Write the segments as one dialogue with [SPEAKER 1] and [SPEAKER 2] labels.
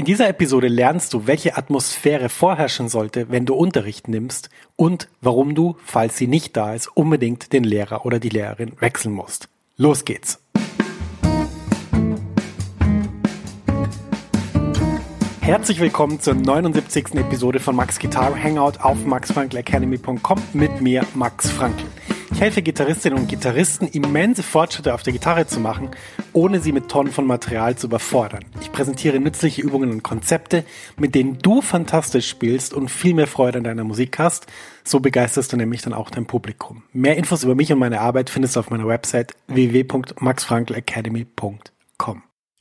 [SPEAKER 1] In dieser Episode lernst du, welche Atmosphäre vorherrschen sollte, wenn du Unterricht nimmst und warum du, falls sie nicht da ist, unbedingt den Lehrer oder die Lehrerin wechseln musst. Los geht's! Herzlich willkommen zur 79. Episode von Max Guitar Hangout auf maxfrankelacademy.com mit mir, Max Frankl. Ich helfe Gitarristinnen und Gitarristen, immense Fortschritte auf der Gitarre zu machen, ohne sie mit Tonnen von Material zu überfordern. Ich präsentiere nützliche Übungen und Konzepte, mit denen du fantastisch spielst und viel mehr Freude an deiner Musik hast. So begeisterst du nämlich dann auch dein Publikum. Mehr Infos über mich und meine Arbeit findest du auf meiner Website www.maxfrankelacademy.com.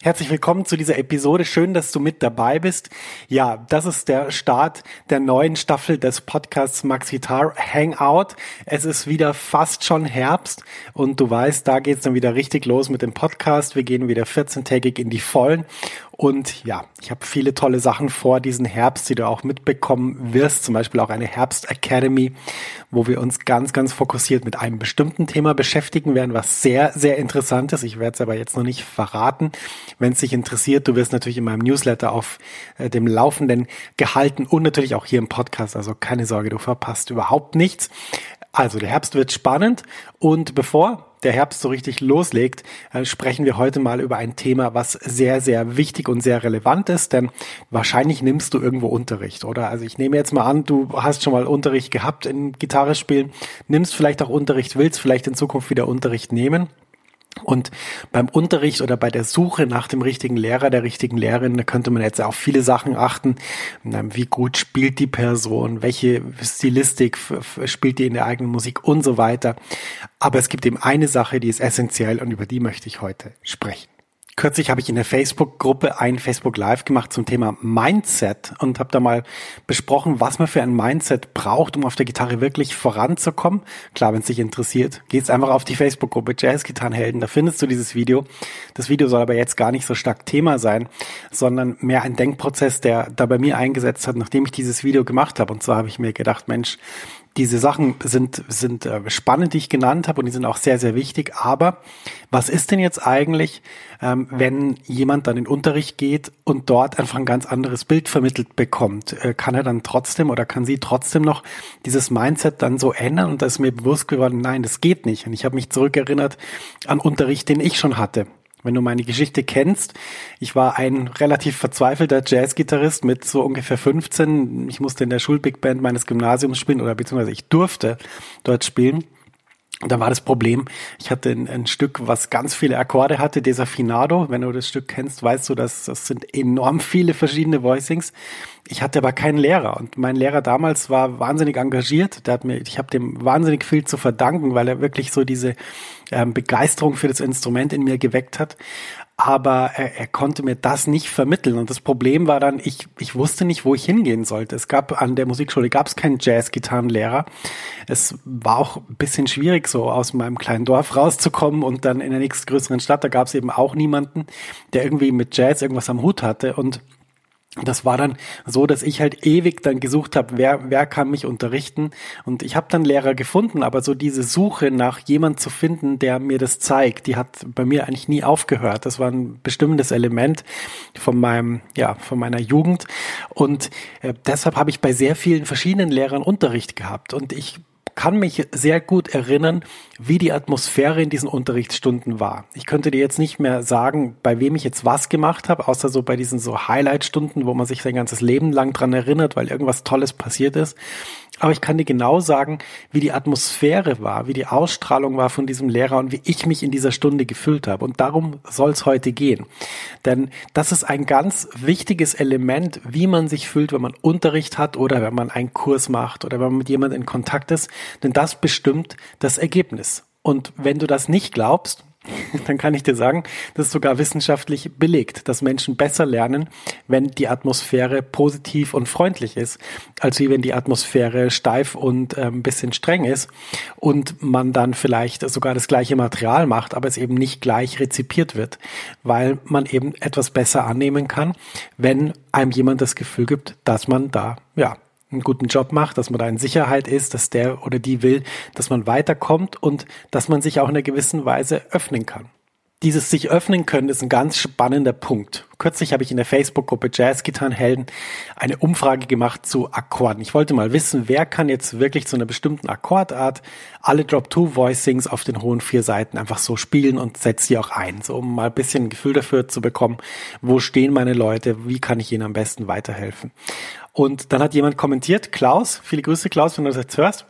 [SPEAKER 1] Herzlich willkommen zu dieser Episode. Schön, dass du mit dabei bist. Ja, das ist der Start der neuen Staffel des Podcasts Max Guitar Hangout. Es ist wieder fast schon Herbst und du weißt, da geht's dann wieder richtig los mit dem Podcast. Wir gehen wieder 14-tägig in die Vollen und ja, ich habe viele tolle Sachen vor diesen Herbst, die du auch mitbekommen wirst. Zum Beispiel auch eine Herbst Academy, wo wir uns ganz, ganz fokussiert mit einem bestimmten Thema beschäftigen werden, was sehr, sehr interessant ist. Ich werde es aber jetzt noch nicht verraten. Wenn es dich interessiert, du wirst natürlich in meinem Newsletter auf äh, dem Laufenden gehalten und natürlich auch hier im Podcast. Also keine Sorge, du verpasst überhaupt nichts. Also der Herbst wird spannend und bevor der Herbst so richtig loslegt, äh, sprechen wir heute mal über ein Thema, was sehr, sehr wichtig und sehr relevant ist, denn wahrscheinlich nimmst du irgendwo Unterricht, oder? Also ich nehme jetzt mal an, du hast schon mal Unterricht gehabt in Gitarre spielen, nimmst vielleicht auch Unterricht, willst vielleicht in Zukunft wieder Unterricht nehmen. Und beim Unterricht oder bei der Suche nach dem richtigen Lehrer, der richtigen Lehrerin, da könnte man jetzt auf viele Sachen achten. Wie gut spielt die Person? Welche Stilistik spielt die in der eigenen Musik und so weiter. Aber es gibt eben eine Sache, die ist essentiell und über die möchte ich heute sprechen. Kürzlich habe ich in der Facebook-Gruppe ein Facebook Live gemacht zum Thema Mindset und habe da mal besprochen, was man für ein Mindset braucht, um auf der Gitarre wirklich voranzukommen. Klar, wenn es dich interessiert, geht's einfach auf die Facebook-Gruppe Jazz-Gitarrenhelden, da findest du dieses Video. Das Video soll aber jetzt gar nicht so stark Thema sein, sondern mehr ein Denkprozess, der da bei mir eingesetzt hat, nachdem ich dieses Video gemacht habe. Und zwar habe ich mir gedacht, Mensch, diese Sachen sind, sind äh, spannend, die ich genannt habe und die sind auch sehr, sehr wichtig. Aber was ist denn jetzt eigentlich, ähm, wenn jemand dann in Unterricht geht und dort einfach ein ganz anderes Bild vermittelt bekommt? Äh, kann er dann trotzdem oder kann sie trotzdem noch dieses Mindset dann so ändern? Und da ist mir bewusst geworden, nein, das geht nicht. Und ich habe mich zurückerinnert an Unterricht, den ich schon hatte. Wenn du meine Geschichte kennst, ich war ein relativ verzweifelter Jazzgitarrist mit so ungefähr 15. Ich musste in der Schulbig Band meines Gymnasiums spielen oder beziehungsweise ich durfte dort spielen. Und da war das Problem, ich hatte ein, ein, Stück, was ganz viele Akkorde hatte, Desafinado. Wenn du das Stück kennst, weißt du, dass das sind enorm viele verschiedene Voicings. Ich hatte aber keinen Lehrer und mein Lehrer damals war wahnsinnig engagiert. Der hat mir, ich habe dem wahnsinnig viel zu verdanken, weil er wirklich so diese ähm, Begeisterung für das Instrument in mir geweckt hat aber er, er konnte mir das nicht vermitteln. Und das Problem war dann, ich, ich wusste nicht, wo ich hingehen sollte. Es gab an der Musikschule gab es keinen Jazz-Gitarrenlehrer. Es war auch ein bisschen schwierig, so aus meinem kleinen Dorf rauszukommen und dann in der nächstgrößeren Stadt, da gab es eben auch niemanden, der irgendwie mit Jazz irgendwas am Hut hatte. Und das war dann so, dass ich halt ewig dann gesucht habe, wer, wer kann mich unterrichten. Und ich habe dann Lehrer gefunden, aber so diese Suche nach jemand zu finden, der mir das zeigt, die hat bei mir eigentlich nie aufgehört. Das war ein bestimmendes Element von meinem, ja, von meiner Jugend. Und äh, deshalb habe ich bei sehr vielen verschiedenen Lehrern Unterricht gehabt. Und ich kann mich sehr gut erinnern, wie die Atmosphäre in diesen Unterrichtsstunden war. Ich könnte dir jetzt nicht mehr sagen, bei wem ich jetzt was gemacht habe, außer so bei diesen so Highlight-Stunden, wo man sich sein ganzes Leben lang dran erinnert, weil irgendwas Tolles passiert ist. Aber ich kann dir genau sagen, wie die Atmosphäre war, wie die Ausstrahlung war von diesem Lehrer und wie ich mich in dieser Stunde gefühlt habe. Und darum soll es heute gehen. Denn das ist ein ganz wichtiges Element, wie man sich fühlt, wenn man Unterricht hat oder wenn man einen Kurs macht oder wenn man mit jemandem in Kontakt ist. Denn das bestimmt das Ergebnis. Und wenn du das nicht glaubst, dann kann ich dir sagen, das ist sogar wissenschaftlich belegt, dass Menschen besser lernen, wenn die Atmosphäre positiv und freundlich ist, als wie wenn die Atmosphäre steif und äh, ein bisschen streng ist und man dann vielleicht sogar das gleiche Material macht, aber es eben nicht gleich rezipiert wird, weil man eben etwas besser annehmen kann, wenn einem jemand das Gefühl gibt, dass man da ja einen guten Job macht, dass man da in Sicherheit ist, dass der oder die will, dass man weiterkommt und dass man sich auch in einer gewissen Weise öffnen kann. Dieses sich öffnen können ist ein ganz spannender Punkt. Kürzlich habe ich in der Facebook-Gruppe Jazzgitarrenhelden eine Umfrage gemacht zu Akkorden. Ich wollte mal wissen, wer kann jetzt wirklich zu einer bestimmten Akkordart alle Drop-Two-Voicings auf den hohen vier Seiten einfach so spielen und setzt sie auch ein, so um mal ein bisschen ein Gefühl dafür zu bekommen, wo stehen meine Leute, wie kann ich ihnen am besten weiterhelfen. Und dann hat jemand kommentiert, Klaus, viele Grüße Klaus, wenn du das jetzt hörst,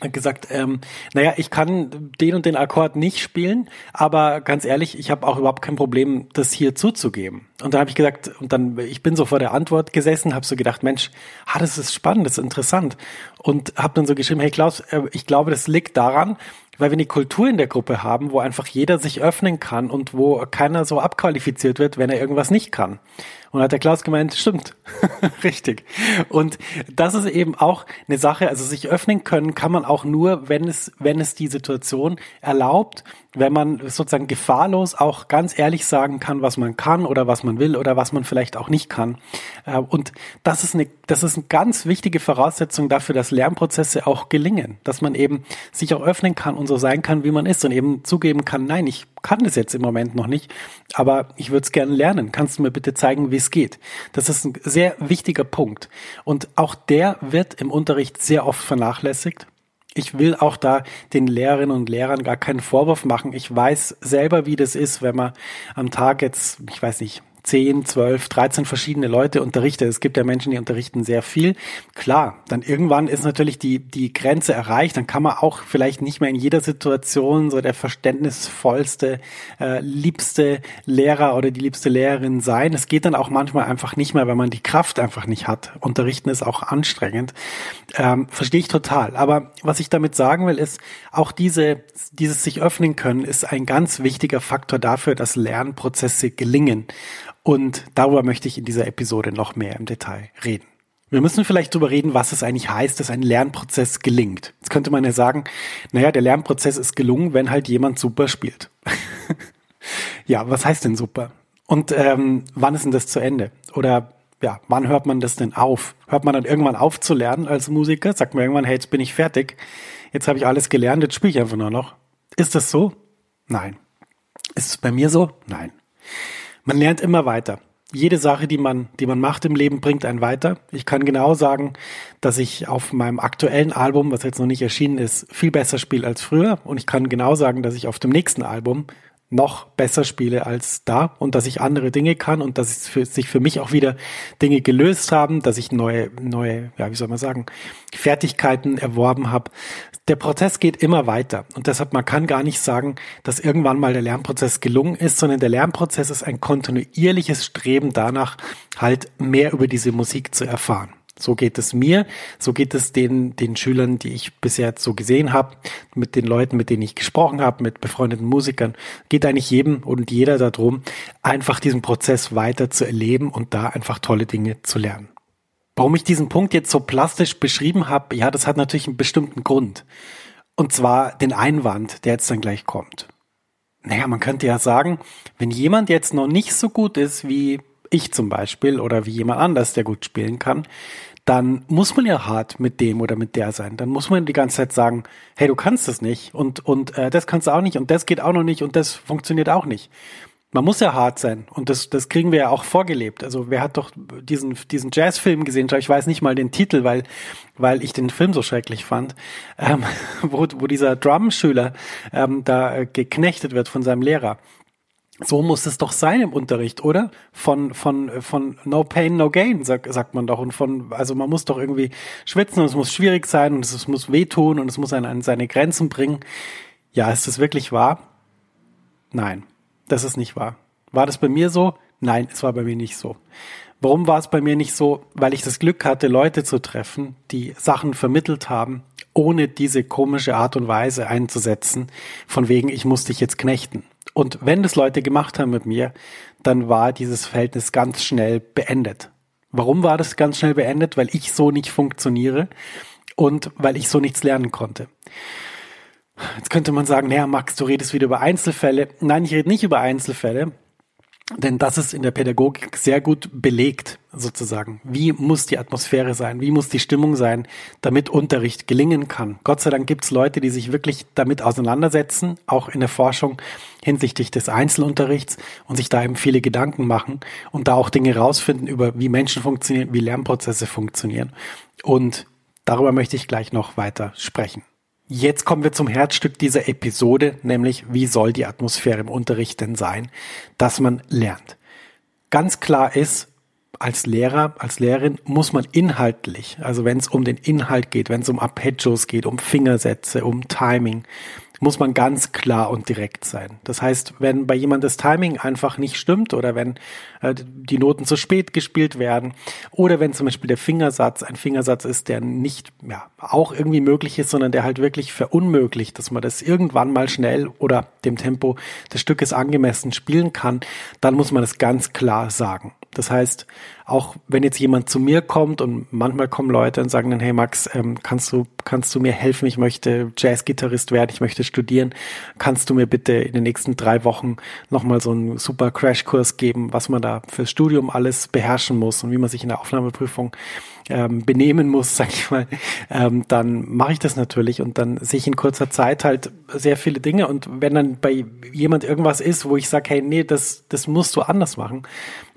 [SPEAKER 1] gesagt, ähm, naja, ich kann den und den Akkord nicht spielen, aber ganz ehrlich, ich habe auch überhaupt kein Problem, das hier zuzugeben. Und dann habe ich gesagt, und dann, ich bin so vor der Antwort gesessen, habe so gedacht, Mensch, ah, das ist spannend, das ist interessant. Und habe dann so geschrieben, hey Klaus, äh, ich glaube, das liegt daran, weil wir eine Kultur in der Gruppe haben, wo einfach jeder sich öffnen kann und wo keiner so abqualifiziert wird, wenn er irgendwas nicht kann. Und hat der Klaus gemeint, stimmt, richtig. Und das ist eben auch eine Sache, also sich öffnen können kann man auch nur, wenn es, wenn es die Situation erlaubt, wenn man sozusagen gefahrlos auch ganz ehrlich sagen kann, was man kann oder was man will oder was man vielleicht auch nicht kann. Äh, und das ist eine, das ist eine ganz wichtige Voraussetzung dafür, dass Lernprozesse auch gelingen, dass man eben sich auch öffnen kann und so sein kann, wie man ist und eben zugeben kann, nein, ich kann das jetzt im Moment noch nicht, aber ich würde es gerne lernen. Kannst du mir bitte zeigen, wie es geht? Das ist ein sehr wichtiger Punkt. Und auch der wird im Unterricht sehr oft vernachlässigt. Ich will auch da den Lehrerinnen und Lehrern gar keinen Vorwurf machen. Ich weiß selber, wie das ist, wenn man am Tag jetzt, ich weiß nicht, 10, 12, 13 verschiedene Leute unterrichte. Es gibt ja Menschen, die unterrichten sehr viel. Klar, dann irgendwann ist natürlich die, die Grenze erreicht. Dann kann man auch vielleicht nicht mehr in jeder Situation so der verständnisvollste, äh, liebste Lehrer oder die liebste Lehrerin sein. Es geht dann auch manchmal einfach nicht mehr, weil man die Kraft einfach nicht hat. Unterrichten ist auch anstrengend. Ähm, Verstehe ich total. Aber was ich damit sagen will, ist, auch diese, dieses sich öffnen können, ist ein ganz wichtiger Faktor dafür, dass Lernprozesse gelingen. Und darüber möchte ich in dieser Episode noch mehr im Detail reden. Wir müssen vielleicht darüber reden, was es eigentlich heißt, dass ein Lernprozess gelingt. Jetzt könnte man ja sagen, naja, der Lernprozess ist gelungen, wenn halt jemand super spielt. ja, was heißt denn super? Und ähm, wann ist denn das zu Ende? Oder ja, wann hört man das denn auf? Hört man dann irgendwann auf zu lernen als Musiker? Sagt man irgendwann, hey, jetzt bin ich fertig, jetzt habe ich alles gelernt, jetzt spiele ich einfach nur noch. Ist das so? Nein. Ist es bei mir so? Nein. Man lernt immer weiter. Jede Sache, die man, die man macht im Leben, bringt einen weiter. Ich kann genau sagen, dass ich auf meinem aktuellen Album, was jetzt noch nicht erschienen ist, viel besser spiele als früher. Und ich kann genau sagen, dass ich auf dem nächsten Album noch besser spiele als da und dass ich andere Dinge kann und dass für, sich für mich auch wieder Dinge gelöst haben, dass ich neue, neue, ja, wie soll man sagen, Fertigkeiten erworben habe. Der Prozess geht immer weiter und deshalb man kann gar nicht sagen, dass irgendwann mal der Lernprozess gelungen ist, sondern der Lernprozess ist ein kontinuierliches Streben danach, halt mehr über diese Musik zu erfahren. So geht es mir, so geht es den, den Schülern, die ich bisher so gesehen habe, mit den Leuten, mit denen ich gesprochen habe, mit befreundeten Musikern, geht eigentlich jedem und jeder darum, einfach diesen Prozess weiter zu erleben und da einfach tolle Dinge zu lernen. Warum ich diesen Punkt jetzt so plastisch beschrieben habe, ja, das hat natürlich einen bestimmten Grund. Und zwar den Einwand, der jetzt dann gleich kommt. Naja, man könnte ja sagen, wenn jemand jetzt noch nicht so gut ist wie ich zum Beispiel oder wie jemand anders, der gut spielen kann, dann muss man ja hart mit dem oder mit der sein. Dann muss man die ganze Zeit sagen, hey, du kannst das nicht und und äh, das kannst du auch nicht und das geht auch noch nicht und das funktioniert auch nicht. Man muss ja hart sein und das das kriegen wir ja auch vorgelebt. Also wer hat doch diesen diesen Jazzfilm gesehen? Ich weiß nicht mal den Titel, weil weil ich den Film so schrecklich fand, ähm, wo wo dieser Drumschüler ähm, da äh, geknechtet wird von seinem Lehrer so muss es doch sein im Unterricht, oder? Von, von, von No Pain, No Gain, sag, sagt man doch. Und von, also man muss doch irgendwie schwitzen und es muss schwierig sein und es muss wehtun und es muss einen an seine Grenzen bringen. Ja, ist das wirklich wahr? Nein, das ist nicht wahr. War das bei mir so? Nein, es war bei mir nicht so. Warum war es bei mir nicht so? Weil ich das Glück hatte, Leute zu treffen, die Sachen vermittelt haben, ohne diese komische Art und Weise einzusetzen, von wegen, ich muss dich jetzt knechten. Und wenn das Leute gemacht haben mit mir, dann war dieses Verhältnis ganz schnell beendet. Warum war das ganz schnell beendet? Weil ich so nicht funktioniere und weil ich so nichts lernen konnte. Jetzt könnte man sagen, naja, Max, du redest wieder über Einzelfälle. Nein, ich rede nicht über Einzelfälle, denn das ist in der Pädagogik sehr gut belegt, sozusagen. Wie muss die Atmosphäre sein? Wie muss die Stimmung sein, damit Unterricht gelingen kann? Gott sei Dank gibt es Leute, die sich wirklich damit auseinandersetzen, auch in der Forschung hinsichtlich des Einzelunterrichts und sich da eben viele Gedanken machen und da auch Dinge rausfinden über, wie Menschen funktionieren, wie Lernprozesse funktionieren. Und darüber möchte ich gleich noch weiter sprechen. Jetzt kommen wir zum Herzstück dieser Episode, nämlich wie soll die Atmosphäre im Unterricht denn sein, dass man lernt. Ganz klar ist, als Lehrer, als Lehrerin muss man inhaltlich, also wenn es um den Inhalt geht, wenn es um Arpeggios geht, um Fingersätze, um Timing, muss man ganz klar und direkt sein. Das heißt, wenn bei jemand das Timing einfach nicht stimmt oder wenn äh, die Noten zu spät gespielt werden oder wenn zum Beispiel der Fingersatz ein Fingersatz ist, der nicht ja, auch irgendwie möglich ist, sondern der halt wirklich verunmöglicht, dass man das irgendwann mal schnell oder dem Tempo des Stückes angemessen spielen kann, dann muss man es ganz klar sagen. Das heißt, auch wenn jetzt jemand zu mir kommt und manchmal kommen Leute und sagen dann, hey Max, ähm, kannst du, kannst du mir helfen? Ich möchte Jazzgitarrist werden, ich möchte studieren. Kannst du mir bitte in den nächsten drei Wochen nochmal so einen super Crashkurs geben, was man da fürs Studium alles beherrschen muss und wie man sich in der Aufnahmeprüfung ähm, benehmen muss, sag ich mal, ähm, dann mache ich das natürlich und dann sehe ich in kurzer Zeit halt sehr viele Dinge und wenn dann bei jemand irgendwas ist, wo ich sage, hey, nee, das, das musst du anders machen,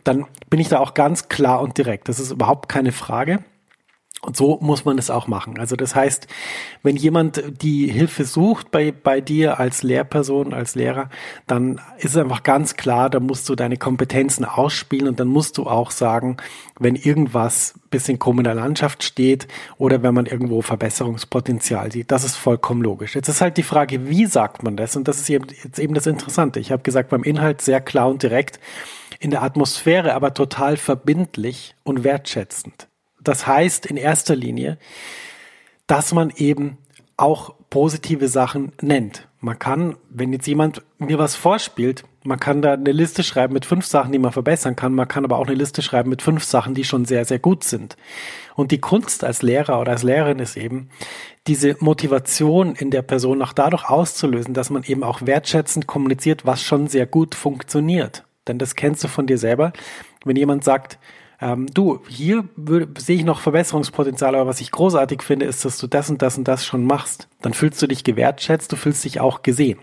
[SPEAKER 1] dann bin ich da auch ganz klar und direkt. Das ist überhaupt keine Frage. Und so muss man es auch machen. Also das heißt, wenn jemand die Hilfe sucht bei, bei dir als Lehrperson, als Lehrer, dann ist es einfach ganz klar, da musst du deine Kompetenzen ausspielen und dann musst du auch sagen, wenn irgendwas bisschen der Landschaft steht oder wenn man irgendwo Verbesserungspotenzial sieht. Das ist vollkommen logisch. Jetzt ist halt die Frage, wie sagt man das? Und das ist jetzt eben das Interessante. Ich habe gesagt, beim Inhalt sehr klar und direkt in der Atmosphäre aber total verbindlich und wertschätzend. Das heißt in erster Linie, dass man eben auch positive Sachen nennt. Man kann, wenn jetzt jemand mir was vorspielt, man kann da eine Liste schreiben mit fünf Sachen, die man verbessern kann. Man kann aber auch eine Liste schreiben mit fünf Sachen, die schon sehr, sehr gut sind. Und die Kunst als Lehrer oder als Lehrerin ist eben, diese Motivation in der Person auch dadurch auszulösen, dass man eben auch wertschätzend kommuniziert, was schon sehr gut funktioniert. Denn das kennst du von dir selber. Wenn jemand sagt, ähm, du, hier sehe ich noch Verbesserungspotenzial, aber was ich großartig finde, ist, dass du das und das und das schon machst. Dann fühlst du dich gewertschätzt, du fühlst dich auch gesehen.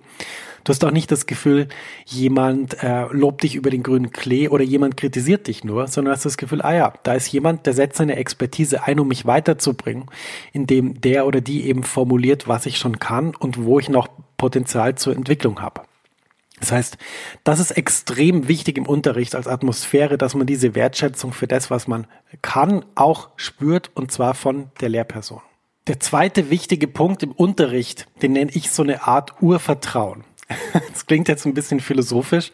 [SPEAKER 1] Du hast auch nicht das Gefühl, jemand äh, lobt dich über den grünen Klee oder jemand kritisiert dich nur, sondern hast das Gefühl, ah ja, da ist jemand, der setzt seine Expertise ein, um mich weiterzubringen, indem der oder die eben formuliert, was ich schon kann und wo ich noch Potenzial zur Entwicklung habe. Das heißt, das ist extrem wichtig im Unterricht als Atmosphäre, dass man diese Wertschätzung für das, was man kann, auch spürt und zwar von der Lehrperson. Der zweite wichtige Punkt im Unterricht, den nenne ich so eine Art Urvertrauen. Das klingt jetzt ein bisschen philosophisch,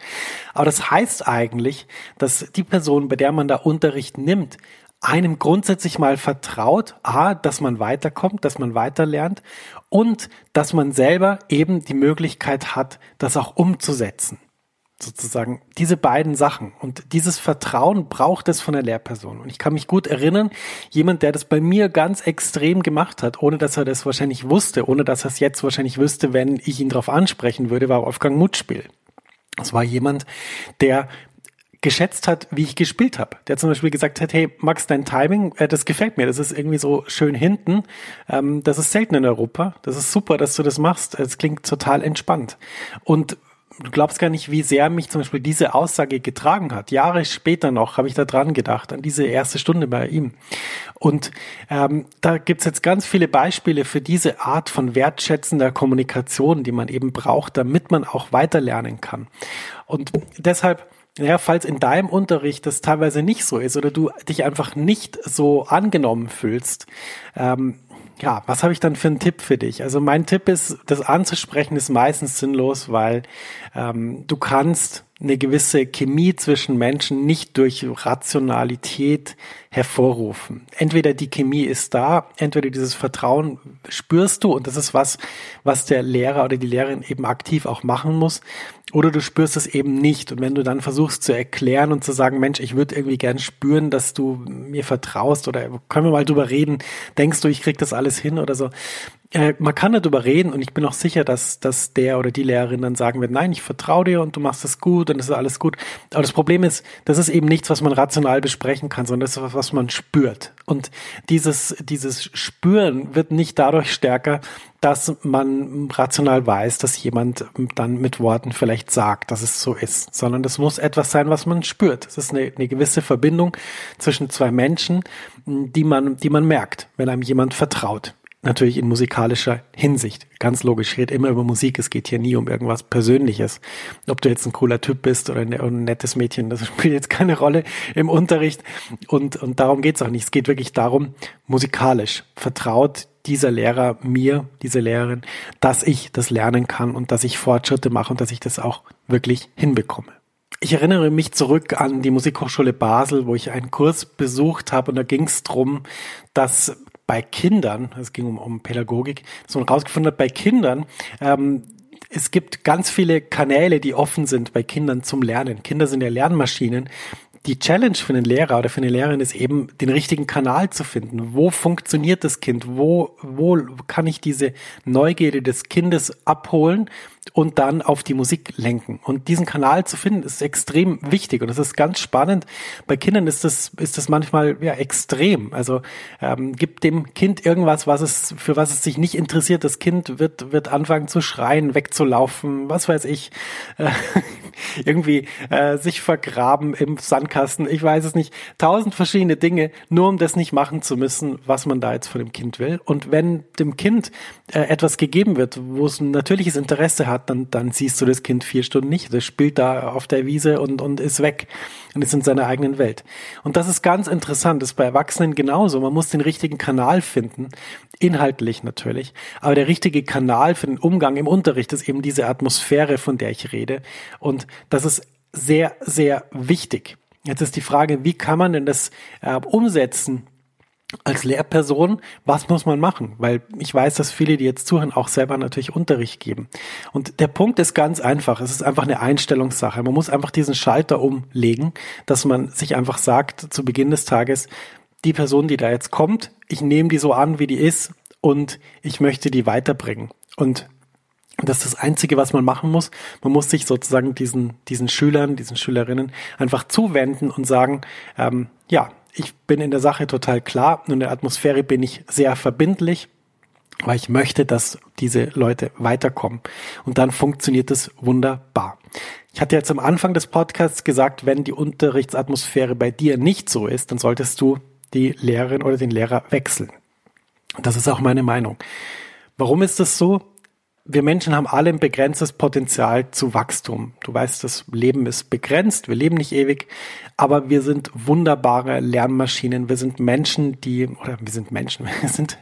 [SPEAKER 1] aber das heißt eigentlich, dass die Person, bei der man da Unterricht nimmt, einem grundsätzlich mal vertraut, a, dass man weiterkommt, dass man weiterlernt und dass man selber eben die Möglichkeit hat, das auch umzusetzen. Sozusagen diese beiden Sachen. Und dieses Vertrauen braucht es von der Lehrperson. Und ich kann mich gut erinnern, jemand, der das bei mir ganz extrem gemacht hat, ohne dass er das wahrscheinlich wusste, ohne dass er es jetzt wahrscheinlich wüsste, wenn ich ihn darauf ansprechen würde, war Wolfgang Mutspiel. Das war jemand, der geschätzt hat, wie ich gespielt habe. Der zum Beispiel gesagt hat, hey Max, dein Timing, äh, das gefällt mir, das ist irgendwie so schön hinten. Ähm, das ist selten in Europa. Das ist super, dass du das machst. Es klingt total entspannt. Und du glaubst gar nicht, wie sehr mich zum Beispiel diese Aussage getragen hat. Jahre später noch habe ich da dran gedacht, an diese erste Stunde bei ihm. Und ähm, da gibt's jetzt ganz viele Beispiele für diese Art von wertschätzender Kommunikation, die man eben braucht, damit man auch weiterlernen kann. Und deshalb ja, falls in deinem Unterricht das teilweise nicht so ist oder du dich einfach nicht so angenommen fühlst, ähm, ja, was habe ich dann für einen Tipp für dich? Also mein Tipp ist, das anzusprechen ist meistens sinnlos, weil ähm, du kannst eine gewisse Chemie zwischen Menschen nicht durch Rationalität hervorrufen. Entweder die Chemie ist da, entweder dieses Vertrauen spürst du und das ist was, was der Lehrer oder die Lehrerin eben aktiv auch machen muss, oder du spürst es eben nicht. Und wenn du dann versuchst zu erklären und zu sagen, Mensch, ich würde irgendwie gern spüren, dass du mir vertraust oder können wir mal drüber reden, denkst du, ich krieg das alles hin oder so, äh, man kann darüber reden und ich bin auch sicher, dass, dass der oder die Lehrerin dann sagen wird, nein, ich vertraue dir und du machst es gut und es ist alles gut. Aber das Problem ist, das ist eben nichts, was man rational besprechen kann, sondern das ist was, was man spürt. Und dieses, dieses Spüren wird nicht dadurch stärker, dass man rational weiß, dass jemand dann mit Worten vielleicht sagt, dass es so ist, sondern das muss etwas sein, was man spürt. Es ist eine, eine gewisse Verbindung zwischen zwei Menschen, die man, die man merkt, wenn einem jemand vertraut natürlich in musikalischer Hinsicht. Ganz logisch, ich immer über Musik, es geht hier nie um irgendwas Persönliches. Ob du jetzt ein cooler Typ bist oder ein, nettes Mädchen, das spielt jetzt keine Rolle im Unterricht und, und darum geht's auch nicht. Es geht wirklich darum, musikalisch vertraut dieser Lehrer mir, diese Lehrerin, dass ich das lernen kann und dass ich Fortschritte mache und dass ich das auch wirklich hinbekomme. Ich erinnere mich zurück an die Musikhochschule Basel, wo ich einen Kurs besucht habe und da ging es darum, dass bei Kindern, es ging um, um Pädagogik, dass man rausgefunden hat, bei Kindern, ähm, es gibt ganz viele Kanäle, die offen sind bei Kindern zum Lernen. Kinder sind ja Lernmaschinen. Die Challenge für einen Lehrer oder für eine Lehrerin ist eben, den richtigen Kanal zu finden. Wo funktioniert das Kind? Wo, wo kann ich diese Neugierde des Kindes abholen und dann auf die Musik lenken. Und diesen Kanal zu finden, ist extrem wichtig und das ist ganz spannend. Bei Kindern ist das, ist das manchmal ja extrem. Also ähm, gibt dem Kind irgendwas, was es, für was es sich nicht interessiert. Das Kind wird, wird anfangen zu schreien, wegzulaufen, was weiß ich, äh, irgendwie äh, sich vergraben im Sandkasten. Ich weiß es nicht. Tausend verschiedene Dinge, nur um das nicht machen zu müssen, was man da jetzt von dem Kind will. Und wenn dem Kind äh, etwas gegeben wird, wo es ein natürliches Interesse hat, dann, dann siehst du das Kind vier Stunden nicht. Das spielt da auf der Wiese und, und ist weg und ist in seiner eigenen Welt. Und das ist ganz interessant. Das ist bei Erwachsenen genauso. Man muss den richtigen Kanal finden, inhaltlich natürlich. Aber der richtige Kanal für den Umgang im Unterricht ist eben diese Atmosphäre, von der ich rede. Und das ist sehr, sehr wichtig. Jetzt ist die Frage, wie kann man denn das äh, umsetzen als Lehrperson, was muss man machen? Weil ich weiß, dass viele, die jetzt zuhören, auch selber natürlich Unterricht geben. Und der Punkt ist ganz einfach. Es ist einfach eine Einstellungssache. Man muss einfach diesen Schalter umlegen, dass man sich einfach sagt, zu Beginn des Tages, die Person, die da jetzt kommt, ich nehme die so an, wie die ist und ich möchte die weiterbringen. Und das ist das Einzige, was man machen muss. Man muss sich sozusagen diesen, diesen Schülern, diesen Schülerinnen einfach zuwenden und sagen, ähm, ja, ich bin in der Sache total klar und in der Atmosphäre bin ich sehr verbindlich, weil ich möchte, dass diese Leute weiterkommen. Und dann funktioniert es wunderbar. Ich hatte jetzt am Anfang des Podcasts gesagt, wenn die Unterrichtsatmosphäre bei dir nicht so ist, dann solltest du die Lehrerin oder den Lehrer wechseln. Das ist auch meine Meinung. Warum ist das so? Wir Menschen haben alle ein begrenztes Potenzial zu Wachstum. Du weißt, das Leben ist begrenzt, wir leben nicht ewig, aber wir sind wunderbare Lernmaschinen. Wir sind Menschen, die, oder wir sind Menschen, wir sind,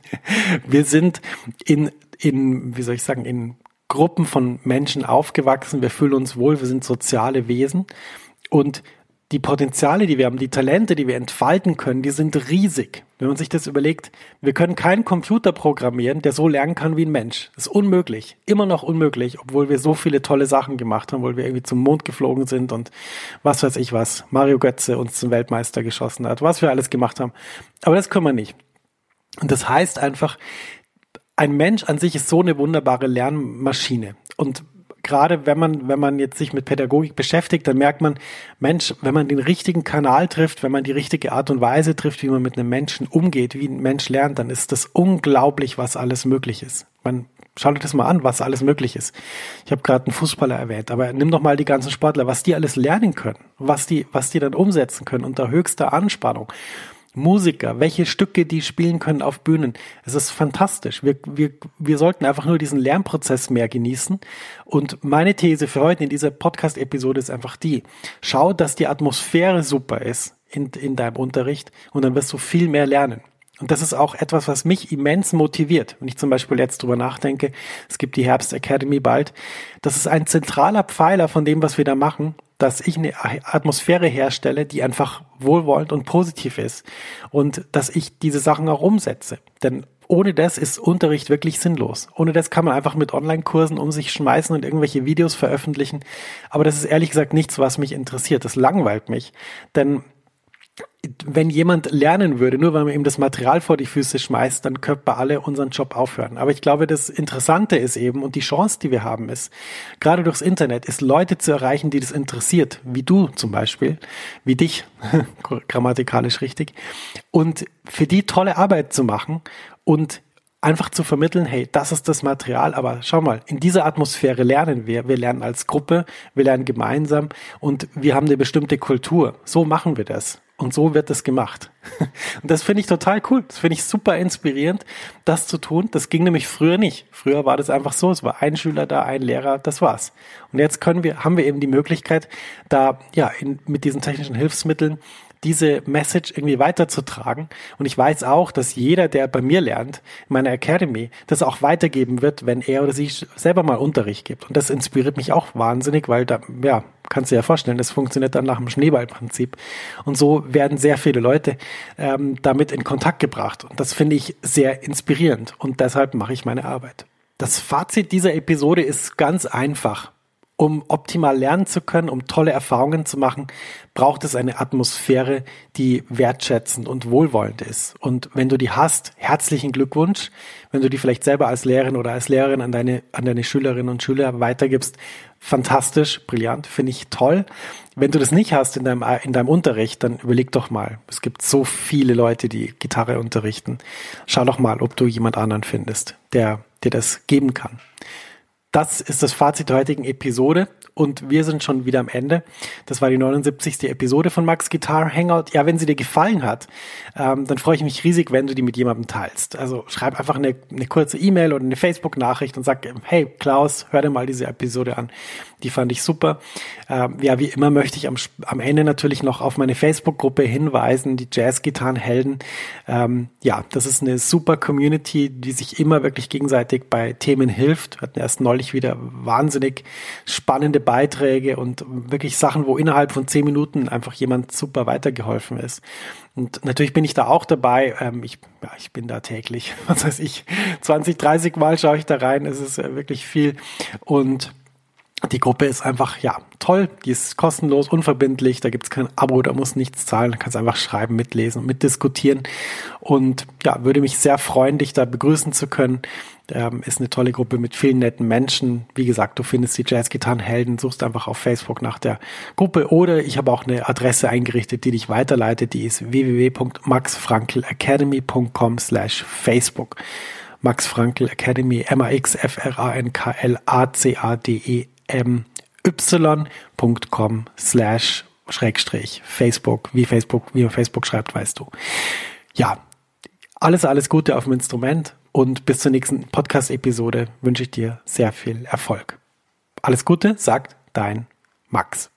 [SPEAKER 1] wir sind in, in, wie soll ich sagen, in Gruppen von Menschen aufgewachsen. Wir fühlen uns wohl, wir sind soziale Wesen und die Potenziale, die wir haben, die Talente, die wir entfalten können, die sind riesig. Wenn man sich das überlegt, wir können keinen Computer programmieren, der so lernen kann wie ein Mensch. Das ist unmöglich. Immer noch unmöglich, obwohl wir so viele tolle Sachen gemacht haben, obwohl wir irgendwie zum Mond geflogen sind und was weiß ich was. Mario Götze uns zum Weltmeister geschossen hat, was wir alles gemacht haben. Aber das können wir nicht. Und das heißt einfach, ein Mensch an sich ist so eine wunderbare Lernmaschine. Und gerade wenn man, wenn man jetzt sich mit Pädagogik beschäftigt, dann merkt man, Mensch, wenn man den richtigen Kanal trifft, wenn man die richtige Art und Weise trifft, wie man mit einem Menschen umgeht, wie ein Mensch lernt, dann ist das unglaublich, was alles möglich ist. Man Schau dir das mal an, was alles möglich ist. Ich habe gerade einen Fußballer erwähnt, aber nimm doch mal die ganzen Sportler, was die alles lernen können, was die, was die dann umsetzen können unter höchster Anspannung. Musiker, welche Stücke die spielen können auf Bühnen. Es ist fantastisch. Wir, wir, wir sollten einfach nur diesen Lernprozess mehr genießen. Und meine These für heute in dieser Podcast-Episode ist einfach die. Schau, dass die Atmosphäre super ist in, in deinem Unterricht und dann wirst du viel mehr lernen. Und das ist auch etwas, was mich immens motiviert. Wenn ich zum Beispiel jetzt drüber nachdenke, es gibt die Herbst Academy bald. Das ist ein zentraler Pfeiler von dem, was wir da machen, dass ich eine Atmosphäre herstelle, die einfach wohlwollend und positiv ist. Und dass ich diese Sachen auch umsetze. Denn ohne das ist Unterricht wirklich sinnlos. Ohne das kann man einfach mit Online-Kursen um sich schmeißen und irgendwelche Videos veröffentlichen. Aber das ist ehrlich gesagt nichts, was mich interessiert. Das langweilt mich. Denn wenn jemand lernen würde, nur weil man ihm das Material vor die Füße schmeißt, dann könnten wir alle unseren Job aufhören. Aber ich glaube, das Interessante ist eben und die Chance, die wir haben, ist, gerade durchs Internet, ist Leute zu erreichen, die das interessiert, wie du zum Beispiel, wie dich, grammatikalisch richtig, und für die tolle Arbeit zu machen und einfach zu vermitteln, hey, das ist das Material, aber schau mal, in dieser Atmosphäre lernen wir. Wir lernen als Gruppe, wir lernen gemeinsam und wir haben eine bestimmte Kultur. So machen wir das. Und so wird es gemacht. Und das finde ich total cool. Das finde ich super inspirierend, das zu tun. Das ging nämlich früher nicht. Früher war das einfach so. Es war ein Schüler da, ein Lehrer, das war's. Und jetzt können wir, haben wir eben die Möglichkeit, da, ja, in, mit diesen technischen Hilfsmitteln diese Message irgendwie weiterzutragen. Und ich weiß auch, dass jeder, der bei mir lernt, in meiner Academy, das auch weitergeben wird, wenn er oder sie selber mal Unterricht gibt. Und das inspiriert mich auch wahnsinnig, weil da, ja, kannst du dir ja vorstellen, das funktioniert dann nach dem Schneeballprinzip. Und so werden sehr viele Leute ähm, damit in Kontakt gebracht. Und das finde ich sehr inspirierend. Und deshalb mache ich meine Arbeit. Das Fazit dieser Episode ist ganz einfach. Um optimal lernen zu können, um tolle Erfahrungen zu machen, braucht es eine Atmosphäre, die wertschätzend und wohlwollend ist. Und wenn du die hast, herzlichen Glückwunsch. Wenn du die vielleicht selber als Lehrerin oder als Lehrerin an deine, an deine Schülerinnen und Schüler weitergibst, fantastisch, brillant, finde ich toll. Wenn du das nicht hast in deinem, in deinem Unterricht, dann überleg doch mal. Es gibt so viele Leute, die Gitarre unterrichten. Schau doch mal, ob du jemand anderen findest, der dir das geben kann. Das ist das Fazit der heutigen Episode und wir sind schon wieder am Ende. Das war die 79. Episode von Max Guitar Hangout. Ja, wenn sie dir gefallen hat, ähm, dann freue ich mich riesig, wenn du die mit jemandem teilst. Also schreib einfach eine, eine kurze E-Mail oder eine Facebook-Nachricht und sag, hey Klaus, hör dir mal diese Episode an. Die fand ich super. Ähm, ja, wie immer möchte ich am, am Ende natürlich noch auf meine Facebook-Gruppe hinweisen, die Jazz-Gitarrenhelden. Ähm, ja, das ist eine super Community, die sich immer wirklich gegenseitig bei Themen hilft. Wir hatten erst neulich wieder wahnsinnig spannende Beiträge und wirklich Sachen, wo innerhalb von zehn Minuten einfach jemand super weitergeholfen ist. Und natürlich bin ich da auch dabei. Ähm, ich, ja, ich bin da täglich, was weiß ich, 20, 30 Mal schaue ich da rein. Es ist äh, wirklich viel. Und die Gruppe ist einfach, ja, toll. Die ist kostenlos, unverbindlich. Da gibt es kein Abo, da muss nichts zahlen. Da kannst du einfach schreiben, mitlesen und mitdiskutieren. Und ja, würde mich sehr freuen, dich da begrüßen zu können. Ähm, ist eine tolle Gruppe mit vielen netten Menschen. Wie gesagt, du findest die Jazzgitarrenhelden, suchst einfach auf Facebook nach der Gruppe oder ich habe auch eine Adresse eingerichtet, die dich weiterleitet. Die ist www.maxfrankelacademy.com slash Facebook. Max Frankl Academy, M-A-X-F-R-A-N-K-L-A-C-A-D-E my.com slash Schrägstrich Facebook, wie Facebook, wie man Facebook schreibt, weißt du. Ja, alles, alles Gute auf dem Instrument und bis zur nächsten Podcast-Episode wünsche ich dir sehr viel Erfolg. Alles Gute, sagt dein Max.